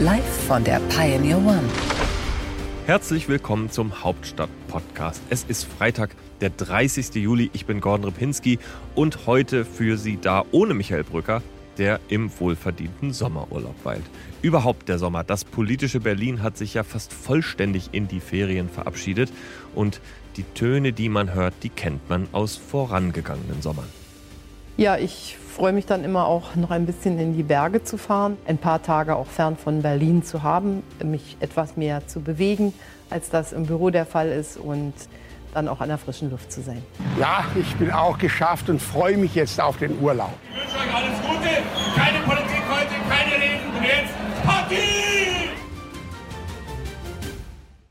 Live von der Pioneer One. Herzlich willkommen zum Hauptstadt-Podcast. Es ist Freitag, der 30. Juli. Ich bin Gordon Ripinski und heute für Sie da ohne Michael Brücker, der im wohlverdienten Sommerurlaub weilt. Überhaupt der Sommer. Das politische Berlin hat sich ja fast vollständig in die Ferien verabschiedet und die Töne, die man hört, die kennt man aus vorangegangenen Sommern. Ja, ich freue mich dann immer auch noch ein bisschen in die Berge zu fahren, ein paar Tage auch fern von Berlin zu haben, mich etwas mehr zu bewegen, als das im Büro der Fall ist und dann auch an der frischen Luft zu sein. Ja, ich bin auch geschafft und freue mich jetzt auf den Urlaub. Ich wünsche euch alles Gute, keine Politik heute, keine Reden und jetzt Party!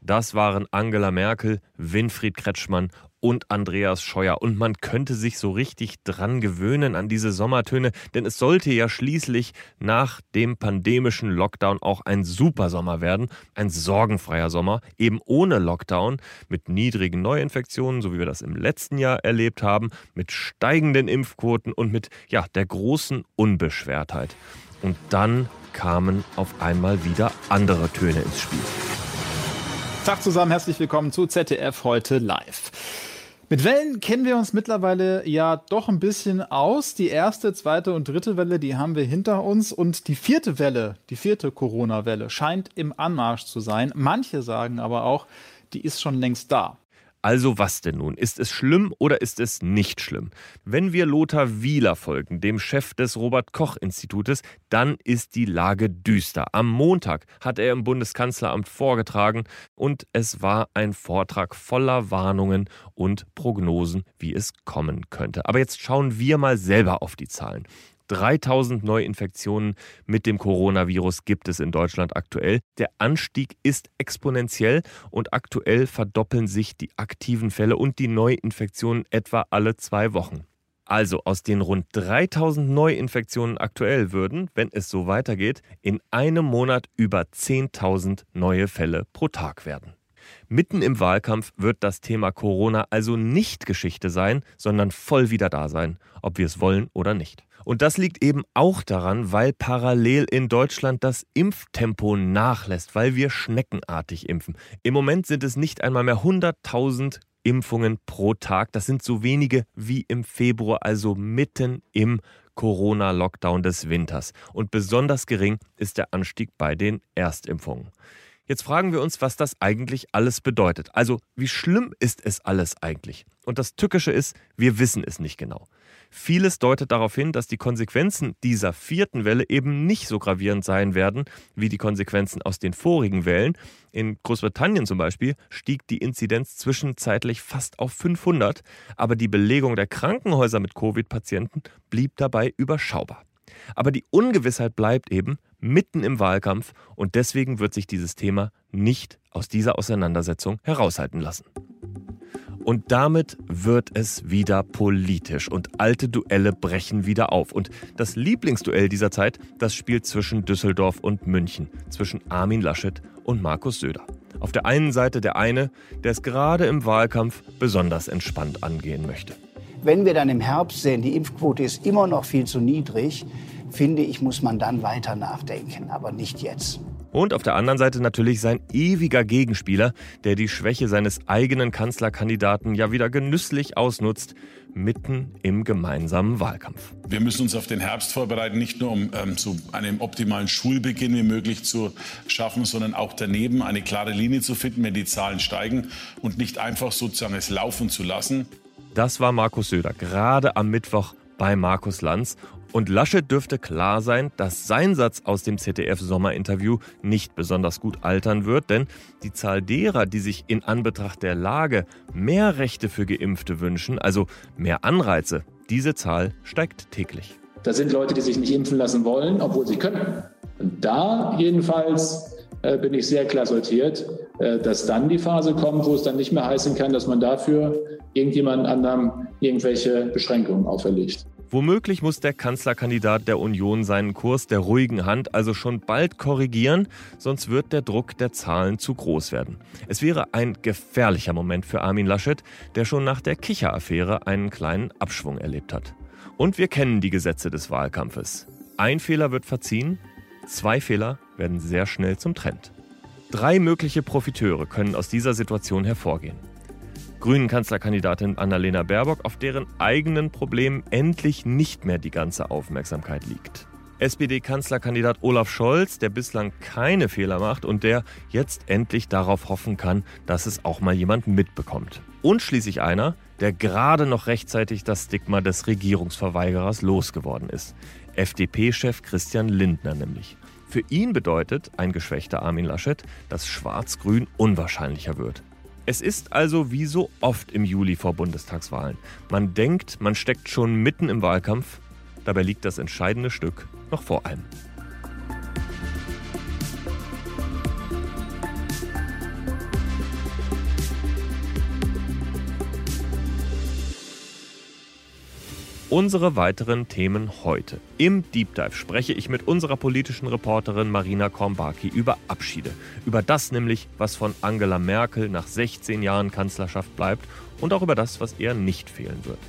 Das waren Angela Merkel, Winfried Kretschmann und Andreas Scheuer. Und man könnte sich so richtig dran gewöhnen an diese Sommertöne, denn es sollte ja schließlich nach dem pandemischen Lockdown auch ein Supersommer werden, ein sorgenfreier Sommer, eben ohne Lockdown, mit niedrigen Neuinfektionen, so wie wir das im letzten Jahr erlebt haben, mit steigenden Impfquoten und mit ja, der großen Unbeschwertheit. Und dann kamen auf einmal wieder andere Töne ins Spiel. Tag zusammen, herzlich willkommen zu ZDF heute live. Mit Wellen kennen wir uns mittlerweile ja doch ein bisschen aus. Die erste, zweite und dritte Welle, die haben wir hinter uns. Und die vierte Welle, die vierte Corona-Welle, scheint im Anmarsch zu sein. Manche sagen aber auch, die ist schon längst da. Also was denn nun? Ist es schlimm oder ist es nicht schlimm? Wenn wir Lothar Wieler folgen, dem Chef des Robert Koch Institutes, dann ist die Lage düster. Am Montag hat er im Bundeskanzleramt vorgetragen und es war ein Vortrag voller Warnungen und Prognosen, wie es kommen könnte. Aber jetzt schauen wir mal selber auf die Zahlen. 3000 Neuinfektionen mit dem Coronavirus gibt es in Deutschland aktuell. Der Anstieg ist exponentiell und aktuell verdoppeln sich die aktiven Fälle und die Neuinfektionen etwa alle zwei Wochen. Also aus den rund 3000 Neuinfektionen aktuell würden, wenn es so weitergeht, in einem Monat über 10.000 neue Fälle pro Tag werden. Mitten im Wahlkampf wird das Thema Corona also nicht Geschichte sein, sondern voll wieder da sein, ob wir es wollen oder nicht. Und das liegt eben auch daran, weil parallel in Deutschland das Impftempo nachlässt, weil wir schneckenartig impfen. Im Moment sind es nicht einmal mehr 100.000 Impfungen pro Tag. Das sind so wenige wie im Februar, also mitten im Corona-Lockdown des Winters. Und besonders gering ist der Anstieg bei den Erstimpfungen. Jetzt fragen wir uns, was das eigentlich alles bedeutet. Also, wie schlimm ist es alles eigentlich? Und das Tückische ist, wir wissen es nicht genau. Vieles deutet darauf hin, dass die Konsequenzen dieser vierten Welle eben nicht so gravierend sein werden wie die Konsequenzen aus den vorigen Wellen. In Großbritannien zum Beispiel stieg die Inzidenz zwischenzeitlich fast auf 500, aber die Belegung der Krankenhäuser mit Covid-Patienten blieb dabei überschaubar. Aber die Ungewissheit bleibt eben mitten im Wahlkampf und deswegen wird sich dieses Thema nicht aus dieser Auseinandersetzung heraushalten lassen. Und damit wird es wieder politisch und alte Duelle brechen wieder auf. Und das Lieblingsduell dieser Zeit, das spielt zwischen Düsseldorf und München, zwischen Armin Laschet und Markus Söder. Auf der einen Seite der eine, der es gerade im Wahlkampf besonders entspannt angehen möchte. Wenn wir dann im Herbst sehen, die Impfquote ist immer noch viel zu niedrig, finde ich, muss man dann weiter nachdenken, aber nicht jetzt. Und auf der anderen Seite natürlich sein ewiger Gegenspieler, der die Schwäche seines eigenen Kanzlerkandidaten ja wieder genüsslich ausnutzt, mitten im gemeinsamen Wahlkampf. Wir müssen uns auf den Herbst vorbereiten, nicht nur um ähm, so einen optimalen Schulbeginn wie möglich zu schaffen, sondern auch daneben eine klare Linie zu finden, wenn die Zahlen steigen und nicht einfach sozusagen es laufen zu lassen. Das war Markus Söder gerade am Mittwoch bei Markus Lanz. Und Laschet dürfte klar sein, dass sein Satz aus dem ZDF-Sommerinterview nicht besonders gut altern wird, denn die Zahl derer, die sich in Anbetracht der Lage mehr Rechte für Geimpfte wünschen, also mehr Anreize, diese Zahl steigt täglich. Da sind Leute, die sich nicht impfen lassen wollen, obwohl sie können. Und da jedenfalls äh, bin ich sehr klar sortiert, äh, dass dann die Phase kommt, wo es dann nicht mehr heißen kann, dass man dafür irgendjemand anderem irgendwelche Beschränkungen auferlegt. Womöglich muss der Kanzlerkandidat der Union seinen Kurs der ruhigen Hand also schon bald korrigieren, sonst wird der Druck der Zahlen zu groß werden. Es wäre ein gefährlicher Moment für Armin Laschet, der schon nach der Kicher-Affäre einen kleinen Abschwung erlebt hat. Und wir kennen die Gesetze des Wahlkampfes. Ein Fehler wird verziehen, zwei Fehler werden sehr schnell zum Trend. Drei mögliche Profiteure können aus dieser Situation hervorgehen. Grünen Kanzlerkandidatin Annalena Baerbock, auf deren eigenen Problemen endlich nicht mehr die ganze Aufmerksamkeit liegt. SPD-Kanzlerkandidat Olaf Scholz, der bislang keine Fehler macht und der jetzt endlich darauf hoffen kann, dass es auch mal jemand mitbekommt. Und schließlich einer, der gerade noch rechtzeitig das Stigma des Regierungsverweigerers losgeworden ist. FDP-Chef Christian Lindner nämlich. Für ihn bedeutet ein geschwächter Armin Laschet, dass Schwarz-Grün unwahrscheinlicher wird. Es ist also wie so oft im Juli vor Bundestagswahlen. Man denkt, man steckt schon mitten im Wahlkampf, dabei liegt das entscheidende Stück noch vor allem. Unsere weiteren Themen heute. Im Deep Dive spreche ich mit unserer politischen Reporterin Marina Kornbaki über Abschiede. Über das nämlich, was von Angela Merkel nach 16 Jahren Kanzlerschaft bleibt und auch über das, was eher nicht fehlen wird.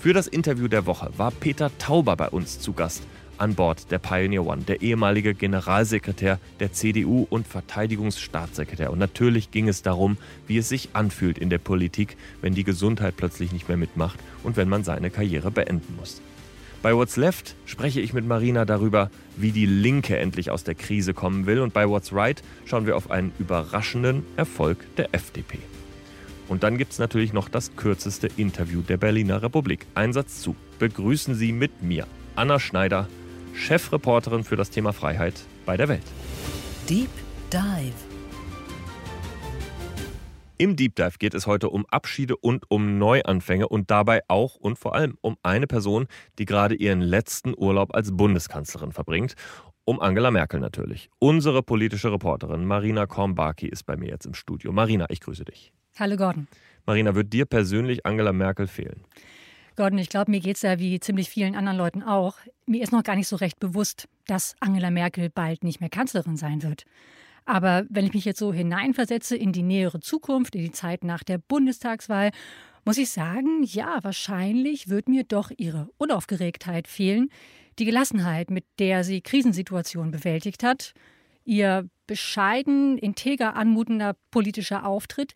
Für das Interview der Woche war Peter Tauber bei uns zu Gast an Bord der Pioneer One, der ehemalige Generalsekretär der CDU und Verteidigungsstaatssekretär. Und natürlich ging es darum, wie es sich anfühlt in der Politik, wenn die Gesundheit plötzlich nicht mehr mitmacht und wenn man seine Karriere beenden muss. Bei What's Left spreche ich mit Marina darüber, wie die Linke endlich aus der Krise kommen will. Und bei What's Right schauen wir auf einen überraschenden Erfolg der FDP. Und dann gibt es natürlich noch das kürzeste Interview der Berliner Republik. Einsatz zu. Begrüßen Sie mit mir, Anna Schneider, Chefreporterin für das Thema Freiheit bei der Welt. Deep Dive. Im Deep Dive geht es heute um Abschiede und um Neuanfänge und dabei auch und vor allem um eine Person, die gerade ihren letzten Urlaub als Bundeskanzlerin verbringt. Um Angela Merkel natürlich. Unsere politische Reporterin Marina Kornbaki ist bei mir jetzt im Studio. Marina, ich grüße dich. Hallo Gordon. Marina, wird dir persönlich Angela Merkel fehlen? Gordon, ich glaube, mir geht es ja wie ziemlich vielen anderen Leuten auch. Mir ist noch gar nicht so recht bewusst, dass Angela Merkel bald nicht mehr Kanzlerin sein wird. Aber wenn ich mich jetzt so hineinversetze in die nähere Zukunft, in die Zeit nach der Bundestagswahl, muss ich sagen, ja, wahrscheinlich wird mir doch ihre Unaufgeregtheit fehlen, die Gelassenheit, mit der sie Krisensituationen bewältigt hat, ihr bescheiden, integer anmutender politischer Auftritt,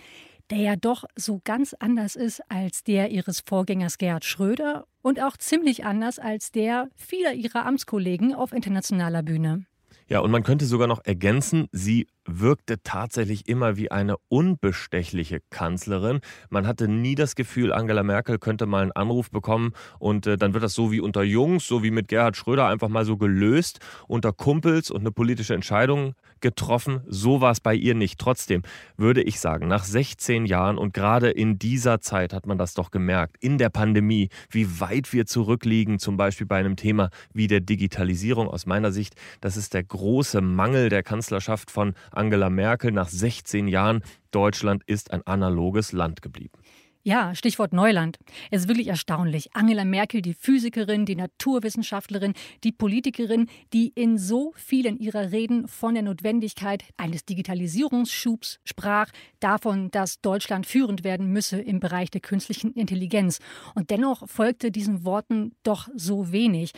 der ja doch so ganz anders ist als der ihres Vorgängers Gerhard Schröder und auch ziemlich anders als der vieler ihrer Amtskollegen auf internationaler Bühne. Ja, und man könnte sogar noch ergänzen, sie wirkte tatsächlich immer wie eine unbestechliche Kanzlerin. Man hatte nie das Gefühl, Angela Merkel könnte mal einen Anruf bekommen und äh, dann wird das so wie unter Jungs, so wie mit Gerhard Schröder einfach mal so gelöst, unter Kumpels und eine politische Entscheidung getroffen. So war es bei ihr nicht. Trotzdem würde ich sagen, nach 16 Jahren und gerade in dieser Zeit hat man das doch gemerkt, in der Pandemie, wie weit wir zurückliegen, zum Beispiel bei einem Thema wie der Digitalisierung. Aus meiner Sicht, das ist der große Mangel der Kanzlerschaft von Angela Merkel. Nach 16 Jahren, Deutschland ist ein analoges Land geblieben. Ja, Stichwort Neuland. Es ist wirklich erstaunlich. Angela Merkel, die Physikerin, die Naturwissenschaftlerin, die Politikerin, die in so vielen ihrer Reden von der Notwendigkeit eines Digitalisierungsschubs sprach, davon, dass Deutschland führend werden müsse im Bereich der künstlichen Intelligenz. Und dennoch folgte diesen Worten doch so wenig.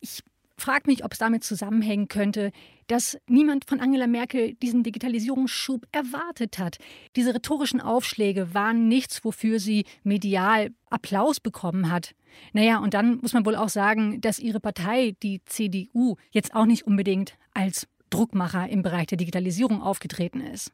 Ich frage mich, ob es damit zusammenhängen könnte, dass niemand von Angela Merkel diesen Digitalisierungsschub erwartet hat. Diese rhetorischen Aufschläge waren nichts, wofür sie medial Applaus bekommen hat. Naja, und dann muss man wohl auch sagen, dass ihre Partei, die CDU, jetzt auch nicht unbedingt als Druckmacher im Bereich der Digitalisierung aufgetreten ist.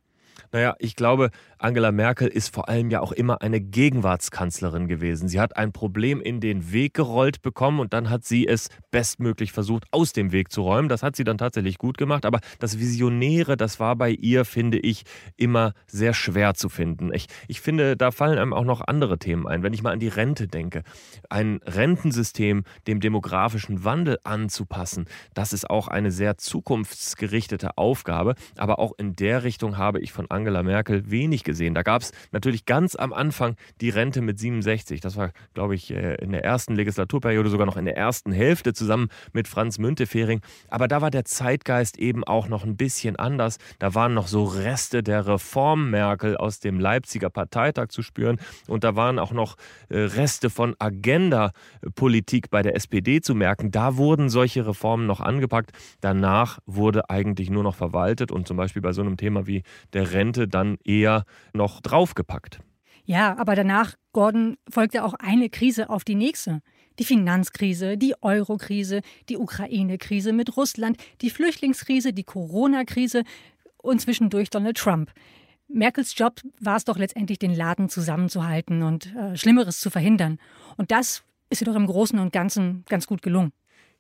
Naja, ich glaube, Angela Merkel ist vor allem ja auch immer eine Gegenwartskanzlerin gewesen. Sie hat ein Problem in den Weg gerollt bekommen und dann hat sie es bestmöglich versucht, aus dem Weg zu räumen. Das hat sie dann tatsächlich gut gemacht. Aber das Visionäre, das war bei ihr, finde ich, immer sehr schwer zu finden. Ich, ich finde, da fallen einem auch noch andere Themen ein. Wenn ich mal an die Rente denke, ein Rentensystem dem demografischen Wandel anzupassen, das ist auch eine sehr zukunftsgerichtete Aufgabe. Aber auch in der Richtung habe ich von Angela Merkel wenig gesehen. Da gab es natürlich ganz am Anfang die Rente mit 67. Das war, glaube ich, äh, in der ersten Legislaturperiode sogar noch in der ersten Hälfte zusammen mit Franz Müntefering. Aber da war der Zeitgeist eben auch noch ein bisschen anders. Da waren noch so Reste der Reform Merkel aus dem Leipziger Parteitag zu spüren. Und da waren auch noch äh, Reste von Agenda-Politik bei der SPD zu merken. Da wurden solche Reformen noch angepackt. Danach wurde eigentlich nur noch verwaltet und zum Beispiel bei so einem Thema wie der Rente dann eher noch draufgepackt. Ja, aber danach, Gordon, folgte auch eine Krise auf die nächste. Die Finanzkrise, die Eurokrise, die Ukraine-Krise mit Russland, die Flüchtlingskrise, die Corona-Krise und zwischendurch Donald Trump. Merkels Job war es doch letztendlich, den Laden zusammenzuhalten und äh, Schlimmeres zu verhindern. Und das ist ihr doch im Großen und Ganzen ganz gut gelungen.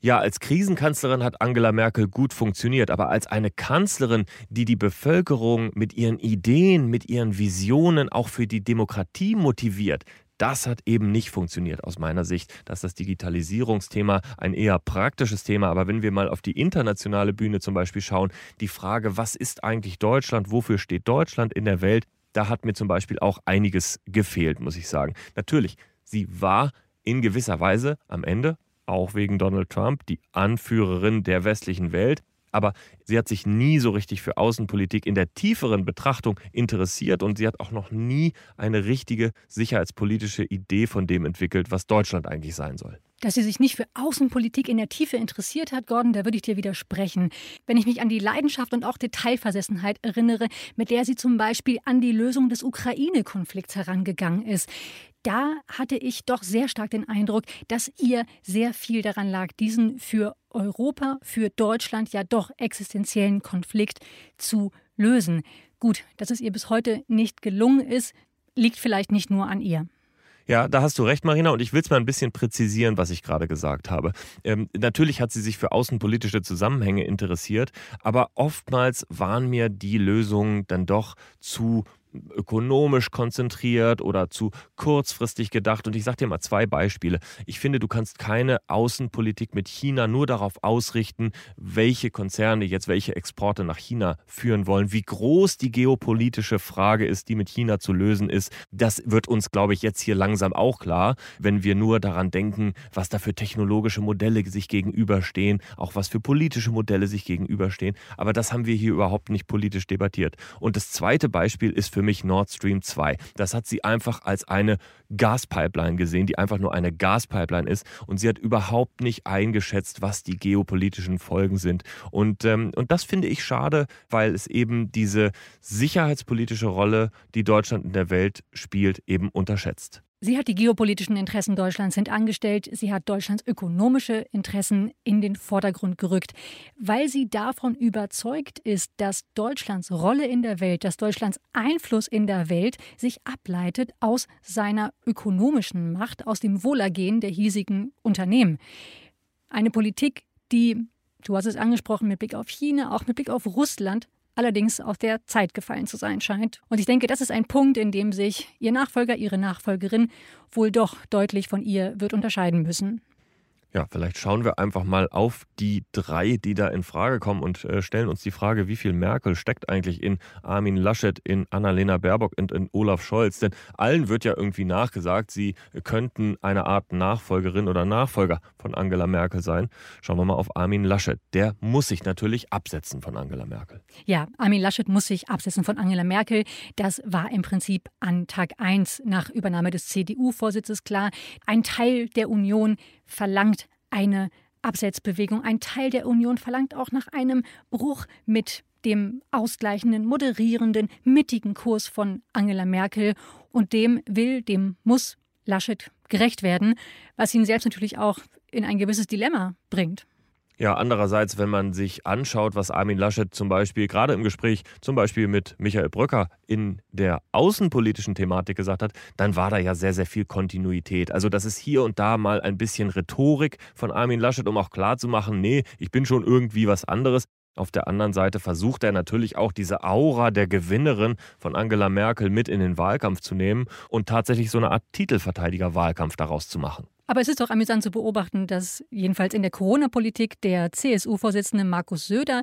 Ja, als Krisenkanzlerin hat Angela Merkel gut funktioniert, aber als eine Kanzlerin, die die Bevölkerung mit ihren Ideen, mit ihren Visionen auch für die Demokratie motiviert, das hat eben nicht funktioniert aus meiner Sicht. dass das Digitalisierungsthema ein eher praktisches Thema. Aber wenn wir mal auf die internationale Bühne zum Beispiel schauen, die Frage, was ist eigentlich Deutschland, wofür steht Deutschland in der Welt, da hat mir zum Beispiel auch einiges gefehlt, muss ich sagen. Natürlich, sie war in gewisser Weise am Ende auch wegen Donald Trump, die Anführerin der westlichen Welt. Aber sie hat sich nie so richtig für Außenpolitik in der tieferen Betrachtung interessiert und sie hat auch noch nie eine richtige sicherheitspolitische Idee von dem entwickelt, was Deutschland eigentlich sein soll. Dass sie sich nicht für Außenpolitik in der Tiefe interessiert hat, Gordon, da würde ich dir widersprechen. Wenn ich mich an die Leidenschaft und auch Detailversessenheit erinnere, mit der sie zum Beispiel an die Lösung des Ukraine-Konflikts herangegangen ist, da hatte ich doch sehr stark den Eindruck, dass ihr sehr viel daran lag, diesen für Europa, für Deutschland ja doch existenziellen Konflikt zu lösen. Gut, dass es ihr bis heute nicht gelungen ist, liegt vielleicht nicht nur an ihr. Ja, da hast du recht, Marina. Und ich will es mal ein bisschen präzisieren, was ich gerade gesagt habe. Ähm, natürlich hat sie sich für außenpolitische Zusammenhänge interessiert, aber oftmals waren mir die Lösungen dann doch zu ökonomisch konzentriert oder zu kurzfristig gedacht. Und ich sage dir mal zwei Beispiele. Ich finde, du kannst keine Außenpolitik mit China nur darauf ausrichten, welche Konzerne jetzt welche Exporte nach China führen wollen, wie groß die geopolitische Frage ist, die mit China zu lösen ist. Das wird uns, glaube ich, jetzt hier langsam auch klar, wenn wir nur daran denken, was da für technologische Modelle sich gegenüberstehen, auch was für politische Modelle sich gegenüberstehen. Aber das haben wir hier überhaupt nicht politisch debattiert. Und das zweite Beispiel ist für mich Nord Stream 2. Das hat sie einfach als eine Gaspipeline gesehen, die einfach nur eine Gaspipeline ist. Und sie hat überhaupt nicht eingeschätzt, was die geopolitischen Folgen sind. Und, ähm, und das finde ich schade, weil es eben diese sicherheitspolitische Rolle, die Deutschland in der Welt spielt, eben unterschätzt. Sie hat die geopolitischen Interessen Deutschlands hintangestellt. Sie hat Deutschlands ökonomische Interessen in den Vordergrund gerückt, weil sie davon überzeugt ist, dass Deutschlands Rolle in der Welt, dass Deutschlands Einfluss in der Welt sich ableitet aus seiner ökonomischen Macht, aus dem Wohlergehen der hiesigen Unternehmen. Eine Politik, die, du hast es angesprochen, mit Blick auf China, auch mit Blick auf Russland allerdings aus der Zeit gefallen zu sein scheint. Und ich denke, das ist ein Punkt, in dem sich Ihr Nachfolger, Ihre Nachfolgerin wohl doch deutlich von ihr wird unterscheiden müssen. Ja, vielleicht schauen wir einfach mal auf die drei, die da in Frage kommen und äh, stellen uns die Frage, wie viel Merkel steckt eigentlich in Armin Laschet, in Annalena Baerbock und in Olaf Scholz? Denn allen wird ja irgendwie nachgesagt, sie könnten eine Art Nachfolgerin oder Nachfolger von Angela Merkel sein. Schauen wir mal auf Armin Laschet. Der muss sich natürlich absetzen von Angela Merkel. Ja, Armin Laschet muss sich absetzen von Angela Merkel. Das war im Prinzip an Tag 1 nach Übernahme des CDU-Vorsitzes klar. Ein Teil der Union verlangt eine Absetzbewegung. Ein Teil der Union verlangt auch nach einem Bruch mit dem ausgleichenden, moderierenden, mittigen Kurs von Angela Merkel. Und dem will, dem muss Laschet gerecht werden, was ihn selbst natürlich auch in ein gewisses Dilemma bringt. Ja, andererseits, wenn man sich anschaut, was Armin Laschet zum Beispiel gerade im Gespräch zum Beispiel mit Michael Bröcker in der außenpolitischen Thematik gesagt hat, dann war da ja sehr, sehr viel Kontinuität. Also das ist hier und da mal ein bisschen Rhetorik von Armin Laschet, um auch klarzumachen, nee, ich bin schon irgendwie was anderes. Auf der anderen Seite versucht er natürlich auch diese Aura der Gewinnerin von Angela Merkel mit in den Wahlkampf zu nehmen und tatsächlich so eine Art Titelverteidiger-Wahlkampf daraus zu machen. Aber es ist doch amüsant zu beobachten, dass jedenfalls in der Corona-Politik der CSU-Vorsitzende Markus Söder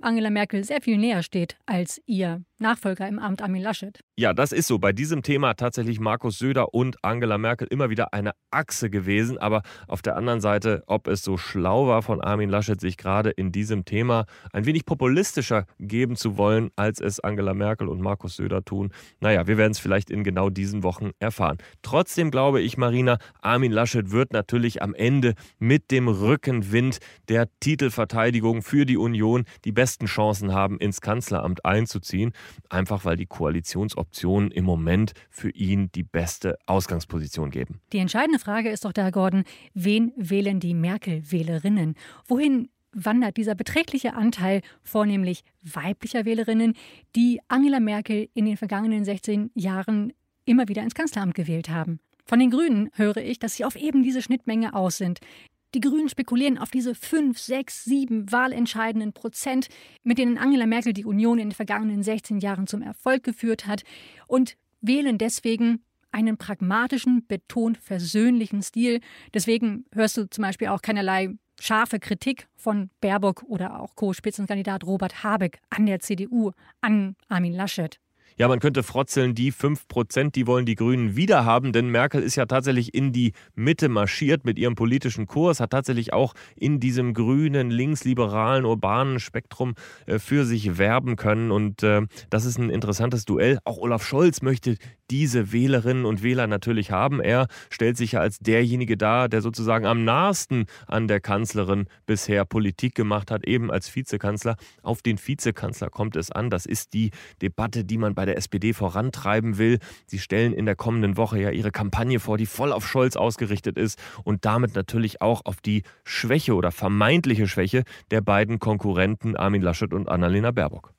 Angela Merkel sehr viel näher steht als ihr Nachfolger im Amt Armin Laschet. Ja, das ist so. Bei diesem Thema tatsächlich Markus Söder und Angela Merkel immer wieder eine Achse gewesen. Aber auf der anderen Seite, ob es so schlau war von Armin Laschet, sich gerade in diesem Thema ein wenig populistischer geben zu wollen, als es Angela Merkel und Markus Söder tun, naja, wir werden es vielleicht in genau diesen Wochen erfahren. Trotzdem glaube ich, Marina, Armin Laschet wird natürlich am Ende mit dem Rückenwind der Titelverteidigung für die Union die besten Chancen haben, ins Kanzleramt einzuziehen einfach weil die Koalitionsoptionen im Moment für ihn die beste Ausgangsposition geben. Die entscheidende Frage ist doch da, Gordon, wen wählen die Merkel-Wählerinnen? Wohin wandert dieser beträchtliche Anteil vornehmlich weiblicher Wählerinnen, die Angela Merkel in den vergangenen 16 Jahren immer wieder ins Kanzleramt gewählt haben. Von den Grünen höre ich, dass sie auf eben diese Schnittmenge aus sind. Die Grünen spekulieren auf diese fünf, sechs, sieben wahlentscheidenden Prozent, mit denen Angela Merkel die Union in den vergangenen 16 Jahren zum Erfolg geführt hat und wählen deswegen einen pragmatischen, betont versöhnlichen Stil. Deswegen hörst du zum Beispiel auch keinerlei scharfe Kritik von Baerbock oder auch Co-Spitzenkandidat Robert Habeck an der CDU, an Armin Laschet. Ja, man könnte frotzeln, die 5%, die wollen die Grünen wieder haben, denn Merkel ist ja tatsächlich in die Mitte marschiert mit ihrem politischen Kurs, hat tatsächlich auch in diesem grünen, linksliberalen, urbanen Spektrum äh, für sich werben können. Und äh, das ist ein interessantes Duell. Auch Olaf Scholz möchte diese Wählerinnen und Wähler natürlich haben. Er stellt sich ja als derjenige dar, der sozusagen am nahesten an der Kanzlerin bisher Politik gemacht hat, eben als Vizekanzler. Auf den Vizekanzler kommt es an. Das ist die Debatte, die man bei der SPD vorantreiben will. Sie stellen in der kommenden Woche ja ihre Kampagne vor, die voll auf Scholz ausgerichtet ist und damit natürlich auch auf die Schwäche oder vermeintliche Schwäche der beiden Konkurrenten Armin Laschet und Annalena Baerbock.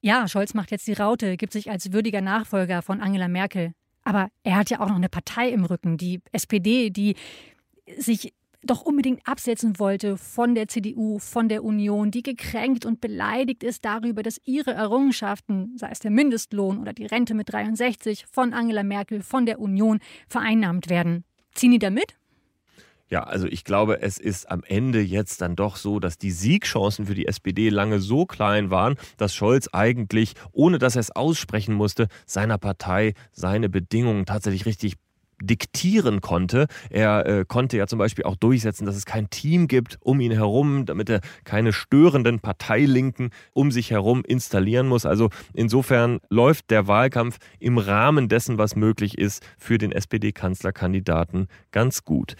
Ja, Scholz macht jetzt die Raute, gibt sich als würdiger Nachfolger von Angela Merkel. Aber er hat ja auch noch eine Partei im Rücken, die SPD, die sich doch unbedingt absetzen wollte von der CDU, von der Union, die gekränkt und beleidigt ist darüber, dass ihre Errungenschaften, sei es der Mindestlohn oder die Rente mit 63, von Angela Merkel, von der Union vereinnahmt werden. Ziehen die da mit? Ja, also ich glaube, es ist am Ende jetzt dann doch so, dass die Siegchancen für die SPD lange so klein waren, dass Scholz eigentlich, ohne dass er es aussprechen musste, seiner Partei seine Bedingungen tatsächlich richtig diktieren konnte. Er äh, konnte ja zum Beispiel auch durchsetzen, dass es kein Team gibt um ihn herum, damit er keine störenden Parteilinken um sich herum installieren muss. Also insofern läuft der Wahlkampf im Rahmen dessen, was möglich ist, für den SPD-Kanzlerkandidaten ganz gut.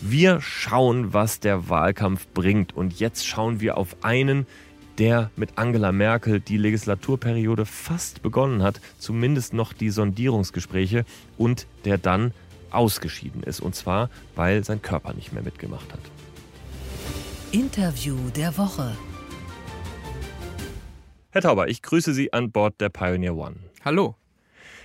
Wir schauen, was der Wahlkampf bringt. Und jetzt schauen wir auf einen, der mit Angela Merkel die Legislaturperiode fast begonnen hat, zumindest noch die Sondierungsgespräche und der dann ausgeschieden ist. Und zwar, weil sein Körper nicht mehr mitgemacht hat. Interview der Woche. Herr Tauber, ich grüße Sie an Bord der Pioneer One. Hallo.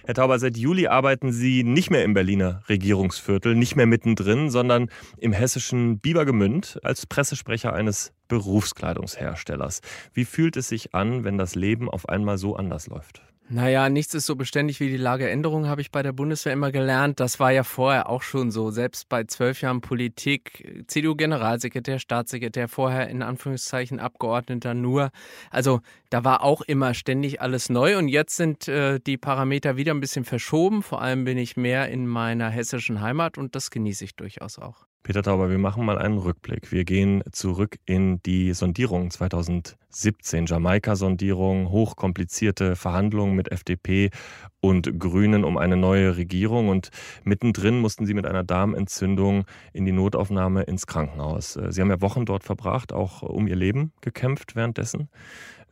Herr Tauber, seit Juli arbeiten Sie nicht mehr im Berliner Regierungsviertel, nicht mehr mittendrin, sondern im hessischen Biebergemünd als Pressesprecher eines Berufskleidungsherstellers. Wie fühlt es sich an, wenn das Leben auf einmal so anders läuft? Naja, nichts ist so beständig wie die Lageänderung, habe ich bei der Bundeswehr immer gelernt. Das war ja vorher auch schon so. Selbst bei zwölf Jahren Politik, CDU-Generalsekretär, Staatssekretär, vorher in Anführungszeichen Abgeordneter nur. Also da war auch immer ständig alles neu und jetzt sind äh, die Parameter wieder ein bisschen verschoben. Vor allem bin ich mehr in meiner hessischen Heimat und das genieße ich durchaus auch. Peter Tauber, wir machen mal einen Rückblick. Wir gehen zurück in die Sondierung 2017, Jamaika-Sondierung, hochkomplizierte Verhandlungen mit FDP und Grünen um eine neue Regierung. Und mittendrin mussten Sie mit einer Darmentzündung in die Notaufnahme ins Krankenhaus. Sie haben ja Wochen dort verbracht, auch um Ihr Leben gekämpft währenddessen.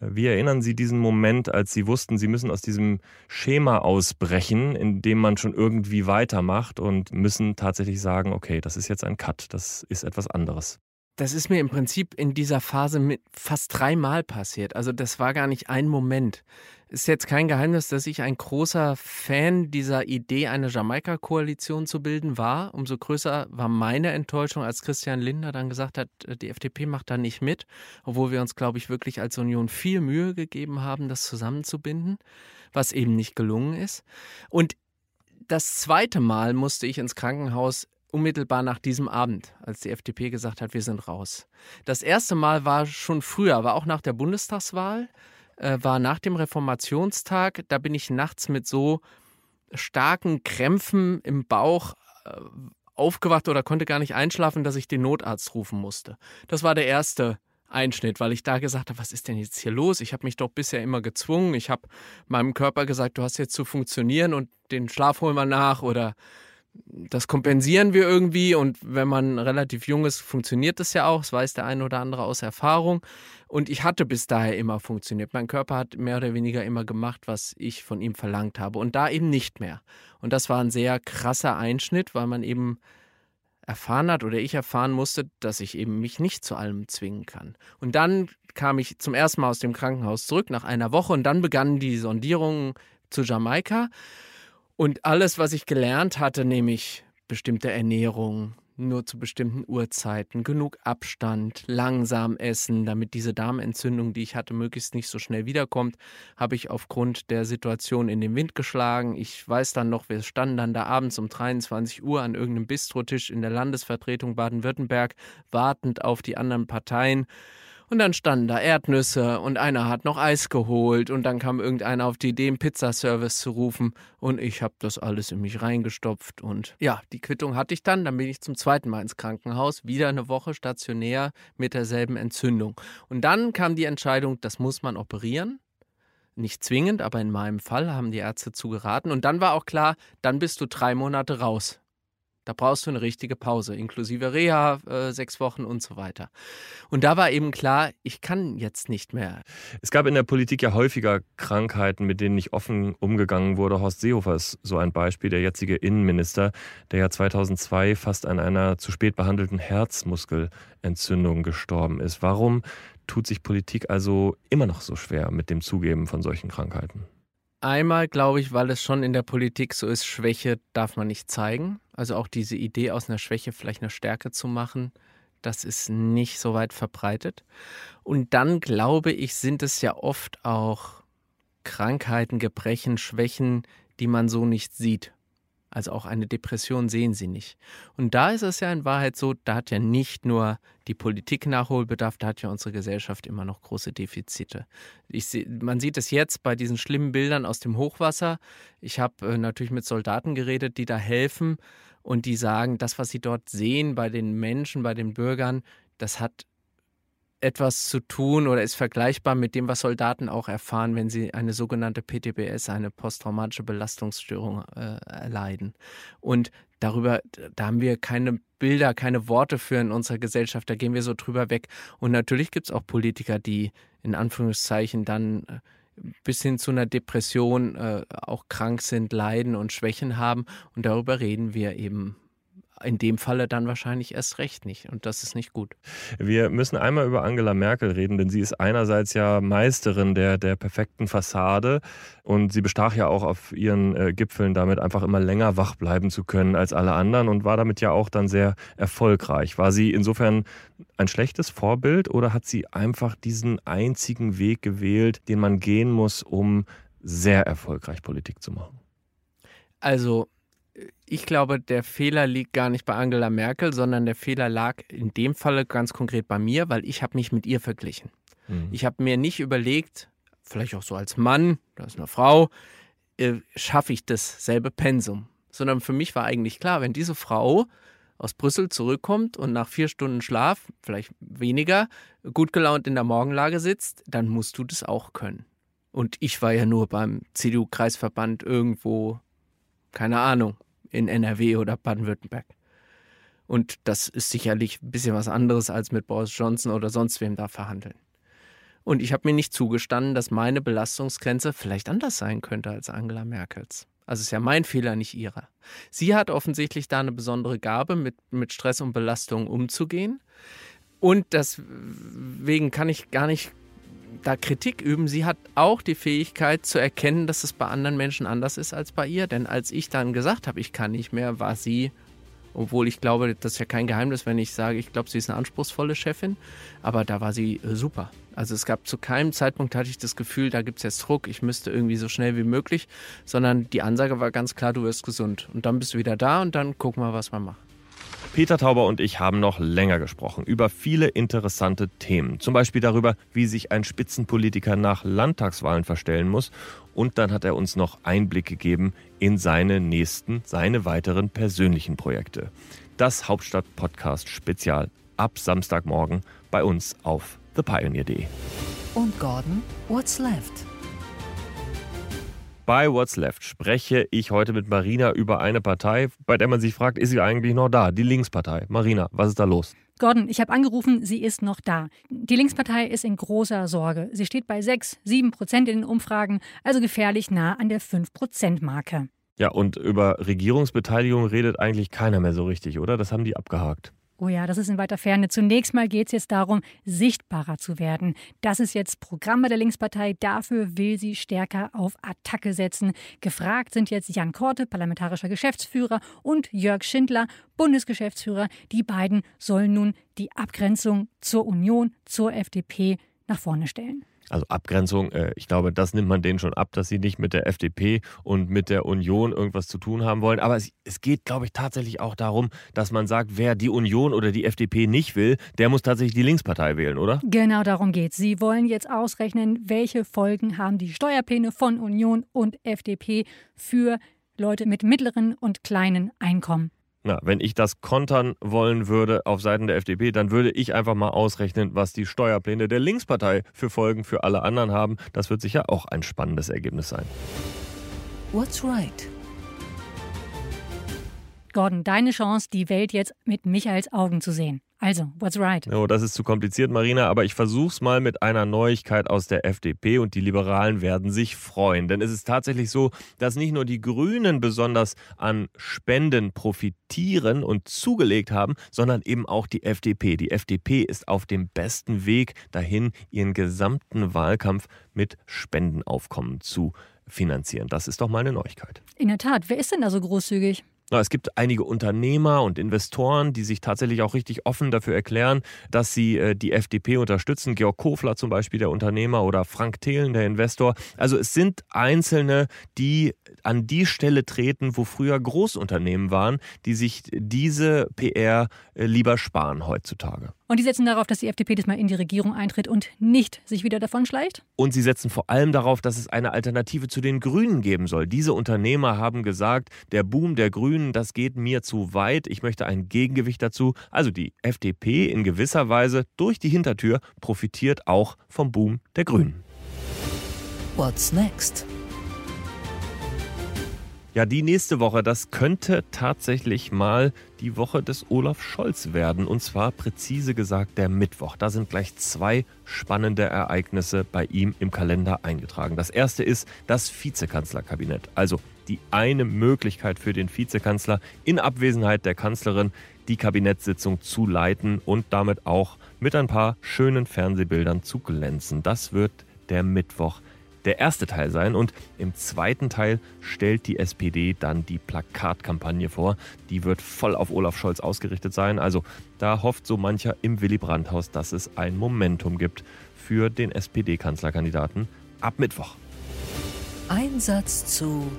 Wie erinnern Sie diesen Moment, als Sie wussten, Sie müssen aus diesem Schema ausbrechen, in dem man schon irgendwie weitermacht und müssen tatsächlich sagen, okay, das ist jetzt ein Cut, das ist etwas anderes? Das ist mir im Prinzip in dieser Phase mit fast dreimal passiert. Also das war gar nicht ein Moment. Ist jetzt kein Geheimnis, dass ich ein großer Fan dieser Idee, eine Jamaika-Koalition zu bilden war. Umso größer war meine Enttäuschung, als Christian Lindner dann gesagt hat, äh, die FDP macht da nicht mit, obwohl wir uns, glaube ich, wirklich als Union viel Mühe gegeben haben, das zusammenzubinden, was eben nicht gelungen ist. Und das zweite Mal musste ich ins Krankenhaus unmittelbar nach diesem Abend, als die FDP gesagt hat, wir sind raus. Das erste Mal war schon früher, war auch nach der Bundestagswahl äh, war nach dem Reformationstag. Da bin ich nachts mit so starken Krämpfen im Bauch äh, aufgewacht oder konnte gar nicht einschlafen, dass ich den Notarzt rufen musste. Das war der erste Einschnitt, weil ich da gesagt habe, was ist denn jetzt hier los? Ich habe mich doch bisher immer gezwungen. Ich habe meinem Körper gesagt, du hast jetzt zu funktionieren und den Schlaf holen wir nach oder das kompensieren wir irgendwie und wenn man relativ jung ist, funktioniert das ja auch. Das weiß der eine oder andere aus Erfahrung. Und ich hatte bis daher immer funktioniert. Mein Körper hat mehr oder weniger immer gemacht, was ich von ihm verlangt habe. Und da eben nicht mehr. Und das war ein sehr krasser Einschnitt, weil man eben erfahren hat oder ich erfahren musste, dass ich eben mich nicht zu allem zwingen kann. Und dann kam ich zum ersten Mal aus dem Krankenhaus zurück nach einer Woche und dann begannen die Sondierungen zu Jamaika. Und alles, was ich gelernt hatte, nämlich bestimmte Ernährung, nur zu bestimmten Uhrzeiten, genug Abstand, langsam essen, damit diese Darmentzündung, die ich hatte, möglichst nicht so schnell wiederkommt, habe ich aufgrund der Situation in den Wind geschlagen. Ich weiß dann noch, wir standen dann da abends um 23 Uhr an irgendeinem Bistrotisch in der Landesvertretung Baden-Württemberg, wartend auf die anderen Parteien. Und dann standen da Erdnüsse und einer hat noch Eis geholt und dann kam irgendeiner auf die Idee, einen Pizzaservice zu rufen und ich habe das alles in mich reingestopft und ja, die Quittung hatte ich dann. Dann bin ich zum zweiten Mal ins Krankenhaus, wieder eine Woche stationär mit derselben Entzündung. Und dann kam die Entscheidung, das muss man operieren. Nicht zwingend, aber in meinem Fall haben die Ärzte zugeraten. Und dann war auch klar, dann bist du drei Monate raus. Da brauchst du eine richtige Pause, inklusive Reha, äh, sechs Wochen und so weiter. Und da war eben klar, ich kann jetzt nicht mehr. Es gab in der Politik ja häufiger Krankheiten, mit denen nicht offen umgegangen wurde. Horst Seehofer ist so ein Beispiel, der jetzige Innenminister, der ja 2002 fast an einer zu spät behandelten Herzmuskelentzündung gestorben ist. Warum tut sich Politik also immer noch so schwer mit dem Zugeben von solchen Krankheiten? Einmal glaube ich, weil es schon in der Politik so ist, Schwäche darf man nicht zeigen. Also auch diese Idee, aus einer Schwäche vielleicht eine Stärke zu machen, das ist nicht so weit verbreitet. Und dann glaube ich, sind es ja oft auch Krankheiten, Gebrechen, Schwächen, die man so nicht sieht. Also auch eine Depression sehen sie nicht. Und da ist es ja in Wahrheit so, da hat ja nicht nur die Politik Nachholbedarf, da hat ja unsere Gesellschaft immer noch große Defizite. Seh, man sieht es jetzt bei diesen schlimmen Bildern aus dem Hochwasser. Ich habe äh, natürlich mit Soldaten geredet, die da helfen und die sagen, das, was sie dort sehen bei den Menschen, bei den Bürgern, das hat etwas zu tun oder ist vergleichbar mit dem, was Soldaten auch erfahren, wenn sie eine sogenannte PTBS, eine posttraumatische Belastungsstörung äh, erleiden. Und darüber, da haben wir keine Bilder, keine Worte für in unserer Gesellschaft, da gehen wir so drüber weg. Und natürlich gibt es auch Politiker, die in Anführungszeichen dann äh, bis hin zu einer Depression äh, auch krank sind, leiden und Schwächen haben. Und darüber reden wir eben in dem Falle dann wahrscheinlich erst recht nicht. Und das ist nicht gut. Wir müssen einmal über Angela Merkel reden, denn sie ist einerseits ja Meisterin der, der perfekten Fassade und sie bestach ja auch auf ihren äh, Gipfeln damit einfach immer länger wach bleiben zu können als alle anderen und war damit ja auch dann sehr erfolgreich. War sie insofern ein schlechtes Vorbild oder hat sie einfach diesen einzigen Weg gewählt, den man gehen muss, um sehr erfolgreich Politik zu machen? Also ich glaube, der Fehler liegt gar nicht bei Angela Merkel, sondern der Fehler lag in dem Falle ganz konkret bei mir, weil ich habe mich mit ihr verglichen. Mhm. Ich habe mir nicht überlegt, vielleicht auch so als Mann, oder als eine Frau, äh, schaffe ich dasselbe Pensum. Sondern für mich war eigentlich klar, wenn diese Frau aus Brüssel zurückkommt und nach vier Stunden Schlaf, vielleicht weniger, gut gelaunt in der Morgenlage sitzt, dann musst du das auch können. Und ich war ja nur beim CDU-Kreisverband irgendwo, keine Ahnung, in NRW oder Baden-Württemberg. Und das ist sicherlich ein bisschen was anderes als mit Boris Johnson oder sonst wem da verhandeln. Und ich habe mir nicht zugestanden, dass meine Belastungsgrenze vielleicht anders sein könnte als Angela Merkels. Also ist ja mein Fehler, nicht ihrer. Sie hat offensichtlich da eine besondere Gabe, mit, mit Stress und Belastung umzugehen. Und deswegen kann ich gar nicht da Kritik üben. Sie hat auch die Fähigkeit zu erkennen, dass es bei anderen Menschen anders ist als bei ihr. Denn als ich dann gesagt habe, ich kann nicht mehr, war sie, obwohl ich glaube, das ist ja kein Geheimnis, wenn ich sage, ich glaube, sie ist eine anspruchsvolle Chefin, aber da war sie äh, super. Also es gab zu keinem Zeitpunkt hatte ich das Gefühl, da gibt es jetzt Druck, ich müsste irgendwie so schnell wie möglich, sondern die Ansage war ganz klar, du wirst gesund. Und dann bist du wieder da und dann gucken wir, was wir machen. Peter Tauber und ich haben noch länger gesprochen über viele interessante Themen. Zum Beispiel darüber, wie sich ein Spitzenpolitiker nach Landtagswahlen verstellen muss. Und dann hat er uns noch Einblick gegeben in seine nächsten, seine weiteren persönlichen Projekte. Das Hauptstadt-Podcast Spezial ab Samstagmorgen bei uns auf thepioneer.de. Und Gordon, what's left? Bei What's Left spreche ich heute mit Marina über eine Partei, bei der man sich fragt, ist sie eigentlich noch da? Die Linkspartei. Marina, was ist da los? Gordon, ich habe angerufen, sie ist noch da. Die Linkspartei ist in großer Sorge. Sie steht bei 6, 7 Prozent in den Umfragen, also gefährlich nah an der 5-Prozent-Marke. Ja, und über Regierungsbeteiligung redet eigentlich keiner mehr so richtig, oder? Das haben die abgehakt. Oh ja, das ist in weiter Ferne. Zunächst mal geht es jetzt darum, sichtbarer zu werden. Das ist jetzt Programm der Linkspartei. Dafür will sie stärker auf Attacke setzen. Gefragt sind jetzt Jan Korte, parlamentarischer Geschäftsführer, und Jörg Schindler, Bundesgeschäftsführer. Die beiden sollen nun die Abgrenzung zur Union, zur FDP nach vorne stellen. Also Abgrenzung, äh, ich glaube, das nimmt man denen schon ab, dass sie nicht mit der FDP und mit der Union irgendwas zu tun haben wollen. Aber es, es geht, glaube ich, tatsächlich auch darum, dass man sagt, wer die Union oder die FDP nicht will, der muss tatsächlich die Linkspartei wählen, oder? Genau darum geht es. Sie wollen jetzt ausrechnen, welche Folgen haben die Steuerpläne von Union und FDP für Leute mit mittleren und kleinen Einkommen. Na, wenn ich das kontern wollen würde auf Seiten der FDP, dann würde ich einfach mal ausrechnen, was die Steuerpläne der Linkspartei für Folgen für alle anderen haben. Das wird sicher auch ein spannendes Ergebnis sein. What's right? Gordon, deine Chance, die Welt jetzt mit Michaels Augen zu sehen. Also, what's right? Oh, das ist zu kompliziert, Marina, aber ich versuch's mal mit einer Neuigkeit aus der FDP und die Liberalen werden sich freuen. Denn es ist tatsächlich so, dass nicht nur die Grünen besonders an Spenden profitieren und zugelegt haben, sondern eben auch die FDP. Die FDP ist auf dem besten Weg dahin, ihren gesamten Wahlkampf mit Spendenaufkommen zu finanzieren. Das ist doch mal eine Neuigkeit. In der Tat, wer ist denn da so großzügig? Es gibt einige Unternehmer und Investoren, die sich tatsächlich auch richtig offen dafür erklären, dass sie äh, die FDP unterstützen. Georg Kofler zum Beispiel, der Unternehmer, oder Frank Thelen, der Investor. Also es sind Einzelne, die an die Stelle treten, wo früher Großunternehmen waren, die sich diese PR äh, lieber sparen heutzutage. Und die setzen darauf, dass die FDP das mal in die Regierung eintritt und nicht sich wieder davon schleicht? Und sie setzen vor allem darauf, dass es eine Alternative zu den Grünen geben soll. Diese Unternehmer haben gesagt, der Boom der Grünen, das geht mir zu weit. Ich möchte ein Gegengewicht dazu. Also die FDP in gewisser Weise durch die Hintertür profitiert auch vom Boom der Grünen. What's next? Ja, die nächste Woche, das könnte tatsächlich mal die Woche des Olaf Scholz werden. Und zwar präzise gesagt der Mittwoch. Da sind gleich zwei spannende Ereignisse bei ihm im Kalender eingetragen. Das erste ist das Vizekanzlerkabinett. Also die eine Möglichkeit für den Vizekanzler in Abwesenheit der Kanzlerin die Kabinettssitzung zu leiten und damit auch mit ein paar schönen Fernsehbildern zu glänzen. Das wird der Mittwoch der erste Teil sein. Und im zweiten Teil stellt die SPD dann die Plakatkampagne vor. Die wird voll auf Olaf Scholz ausgerichtet sein. Also da hofft so mancher im Willy Brandt-Haus, dass es ein Momentum gibt für den SPD-Kanzlerkandidaten ab Mittwoch. Ein Satz zu.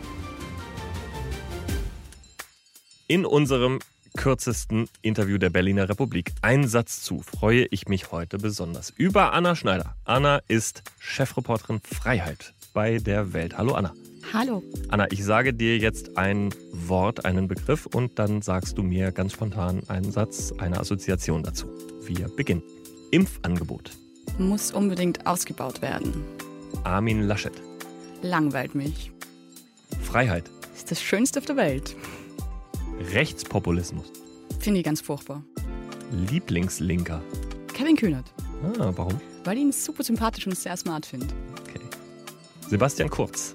In unserem kürzesten Interview der Berliner Republik. Ein Satz zu freue ich mich heute besonders über Anna Schneider. Anna ist Chefreporterin Freiheit bei der Welt. Hallo Anna. Hallo. Anna, ich sage dir jetzt ein Wort, einen Begriff und dann sagst du mir ganz spontan einen Satz, eine Assoziation dazu. Wir beginnen. Impfangebot. Muss unbedingt ausgebaut werden. Armin Laschet. Langweilt mich. Freiheit. Ist das Schönste auf der Welt. Rechtspopulismus. Finde ich ganz furchtbar. Lieblingslinker. Kevin Kühnert. Ah, warum? Weil ich ihn super sympathisch und sehr smart finde. Okay. Sebastian Kurz.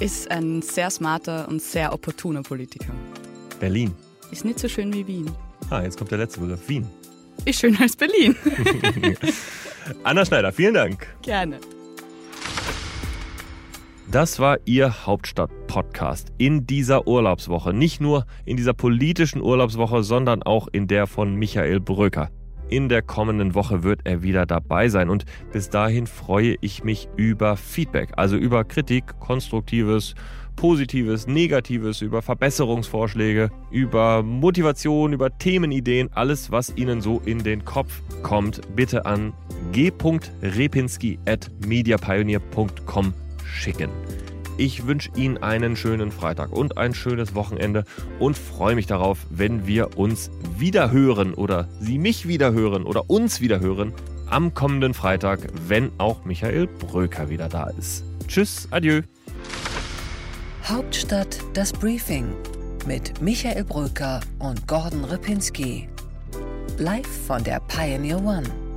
Ist ein sehr smarter und sehr opportuner Politiker. Berlin. Ist nicht so schön wie Wien. Ah, jetzt kommt der letzte Begriff. Wien. ist schöner als Berlin. Anna Schneider, vielen Dank. Gerne. Das war Ihr Hauptstadt-Podcast in dieser Urlaubswoche. Nicht nur in dieser politischen Urlaubswoche, sondern auch in der von Michael Bröker. In der kommenden Woche wird er wieder dabei sein und bis dahin freue ich mich über Feedback, also über Kritik, konstruktives, positives, negatives, über Verbesserungsvorschläge, über Motivation, über Themenideen, alles was Ihnen so in den Kopf kommt, bitte an g.repinski@mediapioneer.com schicken. Ich wünsche Ihnen einen schönen Freitag und ein schönes Wochenende und freue mich darauf, wenn wir uns wieder hören oder Sie mich wieder hören oder uns wieder hören am kommenden Freitag, wenn auch Michael Bröker wieder da ist. Tschüss, adieu. Hauptstadt das Briefing mit Michael Bröker und Gordon Ripinski. Live von der Pioneer One.